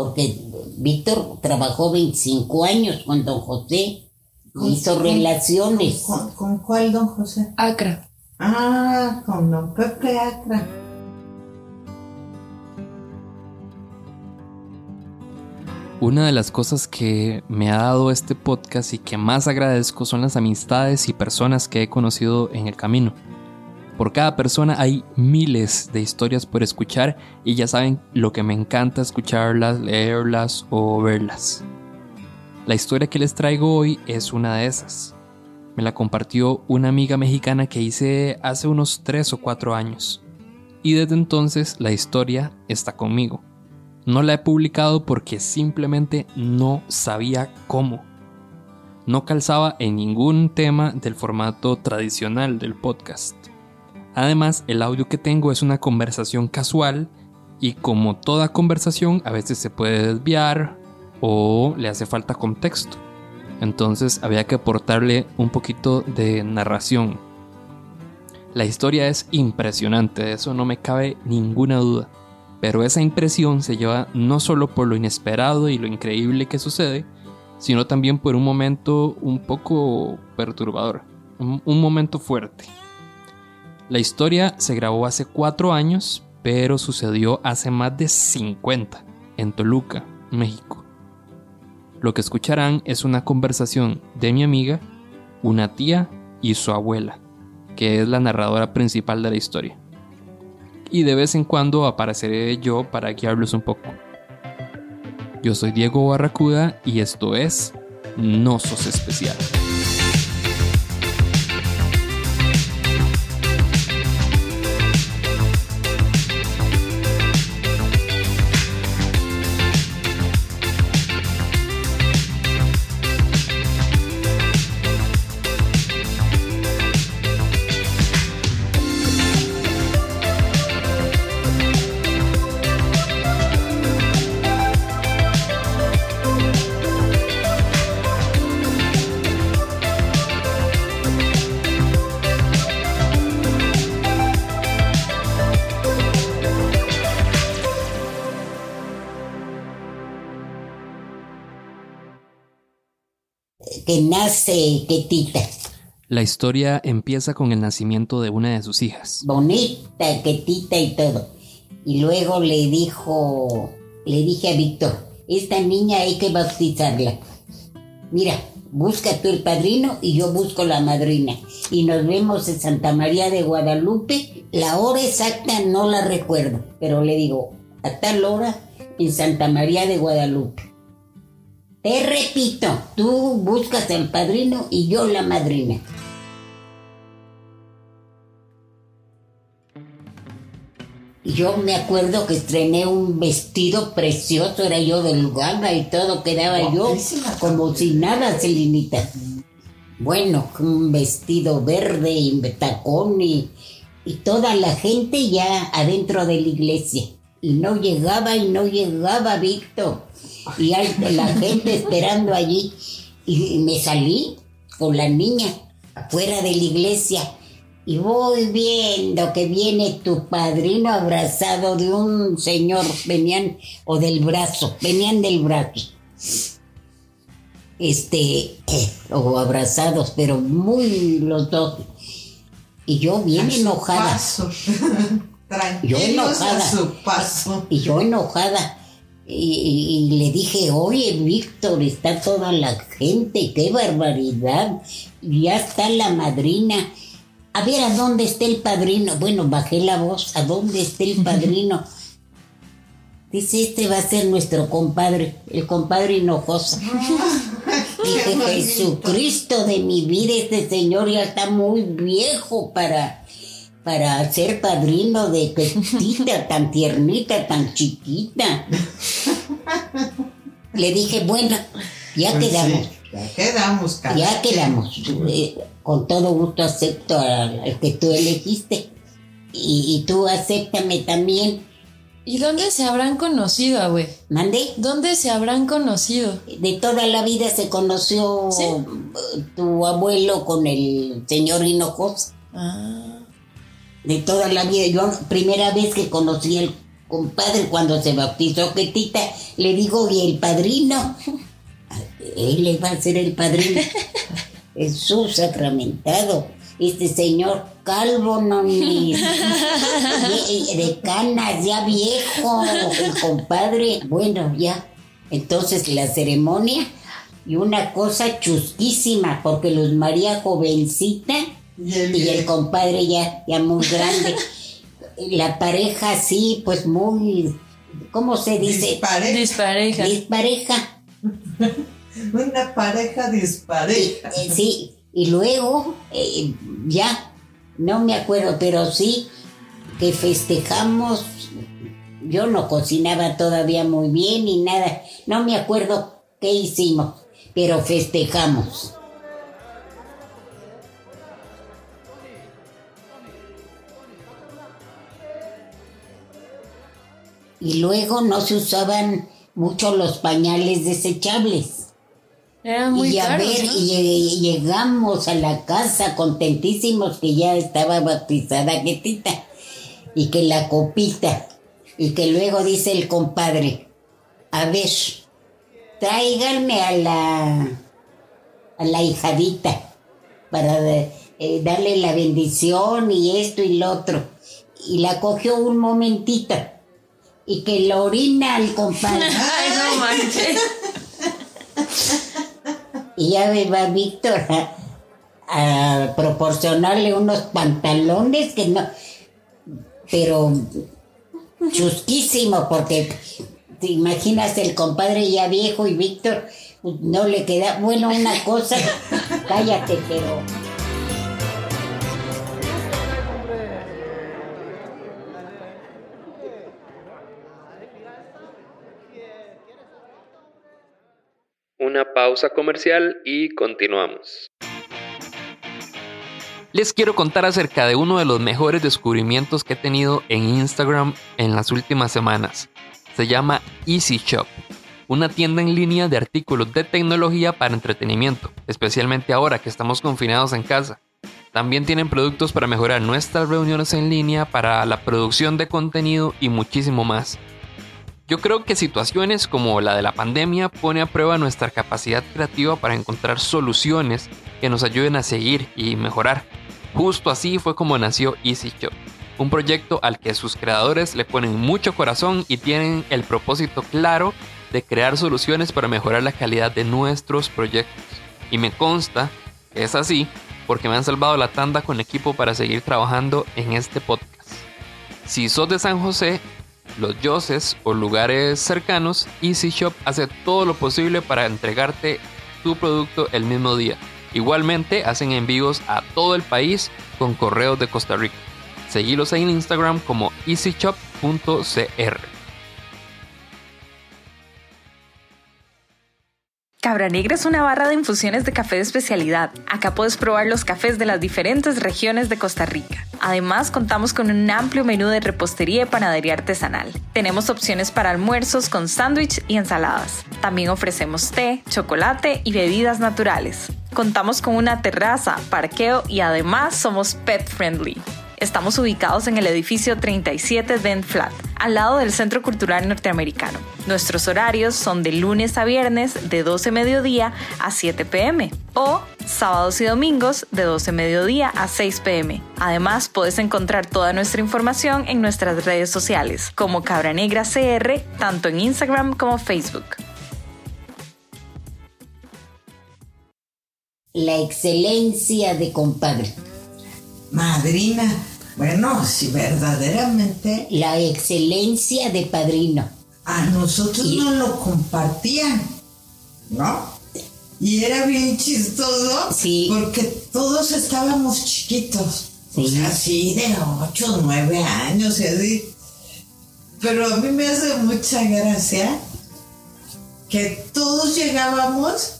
porque Víctor trabajó 25 años con don José, hizo relaciones. ¿Con, con cuál, don José? Acra. Ah, con don Pepe Acra. Una de las cosas que me ha dado este podcast y que más agradezco son las amistades y personas que he conocido en el camino. Por cada persona hay miles de historias por escuchar y ya saben lo que me encanta escucharlas, leerlas o verlas. La historia que les traigo hoy es una de esas. Me la compartió una amiga mexicana que hice hace unos 3 o 4 años. Y desde entonces la historia está conmigo. No la he publicado porque simplemente no sabía cómo. No calzaba en ningún tema del formato tradicional del podcast. Además, el audio que tengo es una conversación casual y como toda conversación a veces se puede desviar o le hace falta contexto. Entonces había que aportarle un poquito de narración. La historia es impresionante, de eso no me cabe ninguna duda. Pero esa impresión se lleva no solo por lo inesperado y lo increíble que sucede, sino también por un momento un poco perturbador, un, momento fuerte. La historia se grabó hace cuatro años, pero sucedió hace más de 50 en Toluca, México. Lo que escucharán es una conversación de mi amiga, una tía y su abuela, que es la narradora principal de la historia. Y de vez en cuando apareceré yo para guiarlos un poco. Yo soy Diego Barracuda y esto es No Sos Especial. Que nace Ketita. La historia empieza con el nacimiento de una de sus hijas. Bonita, Ketita y todo. Y luego le dijo, le dije a Víctor, esta niña hay que bautizarla. Mira, busca tú el padrino y yo busco la madrina. Y nos vemos en Santa María de Guadalupe. La hora exacta no la recuerdo, pero le digo, a tal hora en Santa María de Guadalupe. Te repito, tú buscas al padrino y yo la madrina. Yo me acuerdo que estrené un vestido precioso, era yo del Uganda y todo, quedaba yo como si nada, Celinita. Bueno, un vestido verde y tacón y, y toda la gente ya adentro de la iglesia. Y no llegaba y no llegaba Víctor. Y hay la gente esperando allí. Y, me salí con la niña afuera de la iglesia. Y voy viendo que viene tu padrino abrazado de un señor, venían, o del brazo, venían del brazo. Este, o abrazados, pero muy los dos. Y yo bien enojada. paso. Yo enojada. su paso. Y yo enojada. Y, le dije, oye, Víctor, está toda la gente, qué barbaridad. Ya está la madrina. A ver, ¿a dónde está el padrino? Bueno, bajé la voz, ¿a dónde está el padrino? Dice, este va a ser nuestro compadre, el compadre Hinojosa. Dije, Jesucristo de mi vida, este señor ya está muy viejo para, para ser padrino de Petita, tan tiernita, tan chiquita. Le dije, bueno, ya Pues quedamos, sí, ya quedamos, cada ya quedamos. Eh, con todo gusto acepto al, al que tú elegiste. Y, y tú acéptame también. ¿Y dónde se habrán conocido, abue? ¿Mandé? ¿Dónde se habrán conocido? De toda la vida se conoció Sí. tu abuelo con el señor Hinojosa. Ah. De toda la vida. Yo, primera vez que conocí al compadre cuando se bautizó Ketita, le digo, ¿y el padrino? Él le va a ser el padrino. Jesús sacramentado. Este señor calvo, no ni de canas, ya viejo, el compadre. Bueno, ya. Entonces la ceremonia y una cosa chusquísima, porque Luz María jovencita Y el, y el compadre ya, ya muy grande. La pareja sí, pues muy, ¿cómo se dice? dispareja. Dispareja. Dispareja. Una pareja dispareja. Eh, sí, y luego eh, ya, no me acuerdo, pero sí que festejamos. Yo no cocinaba todavía muy bien ni nada. No me acuerdo qué hicimos, pero festejamos. Y luego no se usaban mucho los pañales desechables. Eran muy y a caros, ver, ¿no? y lleg- llegamos a la casa contentísimos que ya estaba bautizada Getita. Y que la copita. Y que luego dice el compadre, a ver, tráiganme a la, a la hijadita para eh, darle la bendición y esto y lo otro. Y la cogió un momentito. Y que lo orina al compadre. Ay, no manches. Y ya me va Víctor a, a proporcionarle unos pantalones que no. Pero chusquísimo, porque te imaginas el compadre ya viejo y Víctor no le queda. Bueno, una cosa, cállate, pero. Una pausa comercial y continuamos. Les quiero contar acerca de uno de los mejores descubrimientos que he tenido en Instagram en las últimas semanas. Se llama Easy Shop, una tienda en línea de artículos de tecnología para entretenimiento, especialmente ahora que estamos confinados en casa. También tienen productos para mejorar nuestras reuniones en línea, para la producción de contenido y muchísimo más. Yo creo que situaciones como la de la pandemia pone a prueba nuestra capacidad creativa para encontrar soluciones que nos ayuden a seguir y mejorar. Justo así fue como nació Easy Shop, un proyecto al que sus creadores le ponen mucho corazón y tienen el propósito claro de crear soluciones para mejorar la calidad de nuestros proyectos. Y me consta que es así porque me han salvado la tanda con equipo para seguir trabajando en este podcast. Si sos de San José, los Yoses o lugares cercanos, Easy Shop hace todo lo posible para entregarte tu producto el mismo día. Igualmente hacen envíos a todo el país con correos de Costa Rica. Seguilos en Instagram como easyshop.cr. Cabra Negra es una barra de infusiones de café de especialidad. Acá puedes probar los cafés de las diferentes regiones de Costa Rica. Además, contamos con un amplio menú de repostería y panadería artesanal. Tenemos opciones para almuerzos con sándwich y ensaladas. También ofrecemos té, chocolate y bebidas naturales. Contamos con una terraza, parqueo y además somos pet friendly. Estamos ubicados en el edificio 37 Dent Flat, al lado del Centro Cultural Norteamericano. Nuestros horarios son de lunes a viernes de 12 mediodía a 7 pm o sábados y domingos de 12 mediodía a 6 pm. Además, puedes encontrar toda nuestra información en nuestras redes sociales como Cabra Negra CR, tanto en Instagram como Facebook. La excelencia de compadre. Madrina. Bueno, si verdaderamente La excelencia de padrino. a nosotros Y- no lo compartían, ¿no? Y era bien chistoso Sí. porque todos estábamos chiquitos. O Sí. sea, así de 8, 9 años y así. Pero a mí me hace mucha gracia que todos llegábamos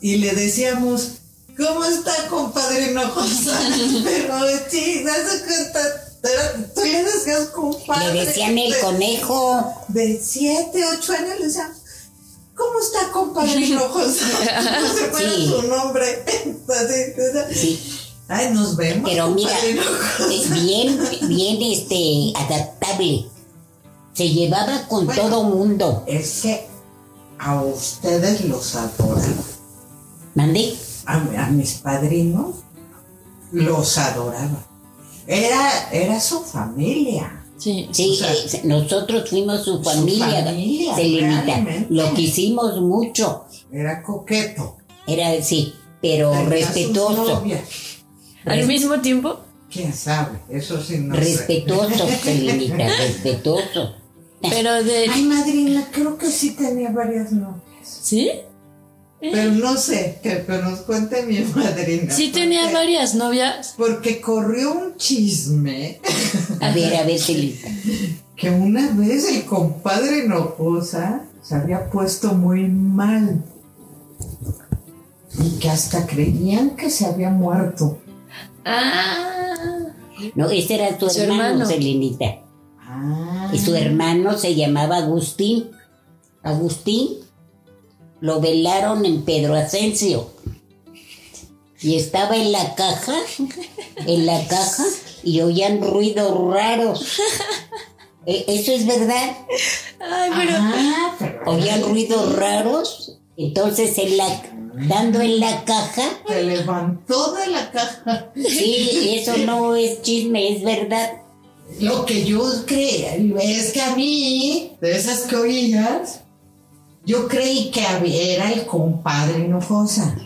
y le decíamos, ¿cómo está compadre Hinojosa? Pero sí, das cuenta, era- tú le decías compadre. Le decían el de- conejo. de 7, 8 años le decían, ¿cómo está compadre Hinojosa? No se fuera Sí. su nombre. Sí. Ay, nos vemos. Pero mira, eh, bien, bien este, adaptable. Se llevaba con Bueno. todo mundo. Es que a ustedes los adoraba. ¿Mandé? A, a mis padrinos los adoraba. Era, era su familia. Sí. Sí, O sea, nosotros fuimos su familia, familia, Celinita. realmente. Lo quisimos mucho. Era coqueto. Era, sí, pero Tenía sus respetuoso. novias. Al mismo tiempo, ¿Quién sabe? Eso sí no sé. Respetuoso, Celinita, respetuoso. pero de... Ay, madrina, creo que sí tenía varias novias. ¿Sí? Pero no sé, que, que nos cuente mi madrina. Sí tenía varias novias. Porque corrió un chisme A ver, a ver, Celinita. que una vez el compadre Hinojosa se había puesto muy mal. Y que hasta creían que se había muerto. Ah. No, ese era tu hermano, hermano. Celinita. Ah. Y su hermano se llamaba Agustín. Agustín lo velaron en Pedro Asensio. Y estaba en la caja, en la caja, y oían ruidos raros. E- Eso es verdad. Ay, pero... Ah, Oían ruidos raros. Entonces, en la, dando en la caja, se levantó de la caja. sí, eso no es chisme, es verdad. Lo que yo creía, es que a mí, de esas que oías, yo creí que había- era el compadre Hinojosa.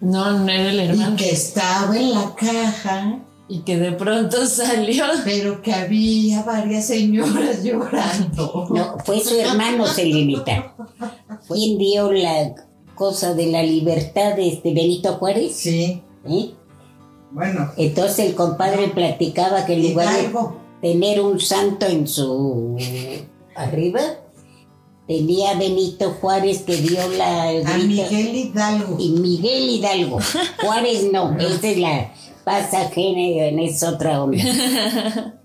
No, no era el hermano. Y que estaba en la caja, Y que de pronto salió. pero que había varias señoras llorando. No, fue su hermano Celinita. ¿Quién dio la cosa de la libertad de este Benito Juárez? Sí, ¿Eh? bueno, Entonces el compadre platicaba que en lugar de tener un santo en su arriba, tenía Benito Juárez que dio la A Miguel Hidalgo. y Miguel Hidalgo. Juárez no, esa es la pasa ajena, es otra onda.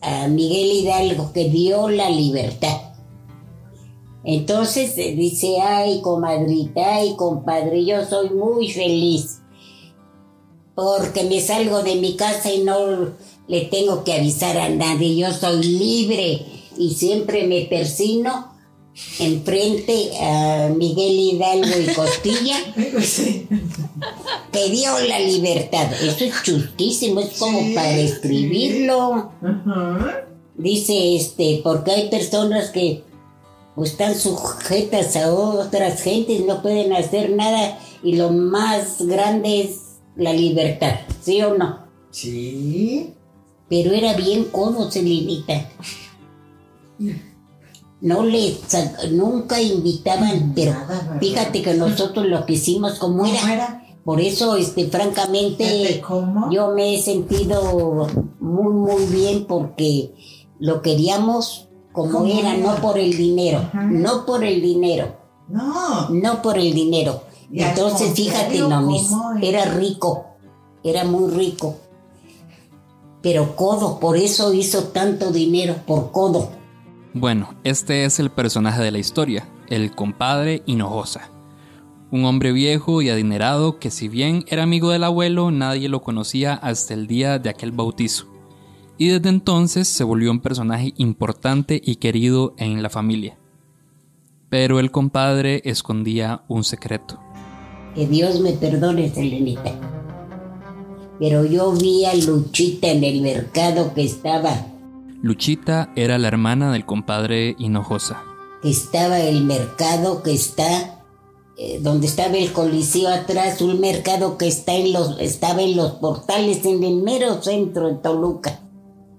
A Miguel Hidalgo que dio la libertad. Entonces eh, dice, ay comadrita, ay compadre, yo soy muy feliz porque me salgo de mi casa y no le tengo que avisar a nadie, yo soy libre y siempre me persino enfrente a Miguel Hidalgo y Costilla que dio la libertad. Eso es chustísimo, es como Sí, para escribirlo. Ajá. Dice este, porque hay personas que pues, están sujetas a otras gentes, no pueden hacer nada y lo más grande es la libertad, ¿sí o no? Sí. Pero era bien codo, Celinita. No le sa- nunca invitaban, pero fíjate que nosotros lo que hicimos como ¿Cómo era. era? Por eso, este, francamente, cómo. yo me he sentido muy, muy bien porque lo queríamos como ¿Cómo era, era? no por el dinero, Ajá. no por el dinero, No. no por el dinero. Y Entonces, fíjate, ¿cómo era era? rico, era muy rico. Pero codo, por eso hizo tanto dinero, por codo. Bueno, este es el personaje de la historia, el compadre Hinojosa. Un hombre viejo y adinerado que si bien era amigo del abuelo, nadie lo conocía hasta el día de aquel bautizo. Y desde entonces se volvió un personaje importante y querido en la familia. Pero el compadre escondía un secreto. Que Dios me perdone, Selenita. Pero yo vi a Luchita en el mercado que estaba, Luchita era la hermana del compadre Hinojosa. estaba el mercado que está, eh, donde estaba el coliseo atrás, un mercado que está en los, estaba en los portales en el mero centro de Toluca.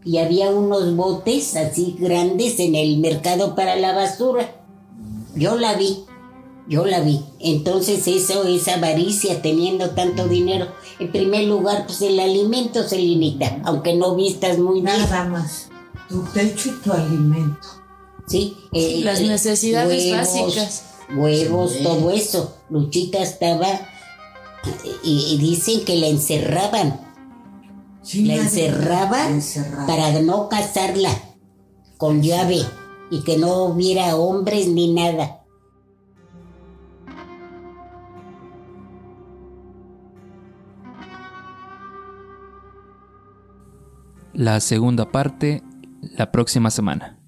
Y había unos botes así grandes en el mercado para la basura. Yo la vi, yo la vi. Entonces eso es avaricia teniendo tanto dinero. En primer lugar, pues el alimento se limita, aunque no vistas muy bien. Nada más. Tu techo y tu alimento. Sí, eh, Las eh, necesidades básicas. Huevos, Sí. todo eso. Luchita estaba y, y dicen que la encerraban, Sí, la la encerraban. para no casarla con llave y que no hubiera hombres ni nada. La segunda parte la próxima semana.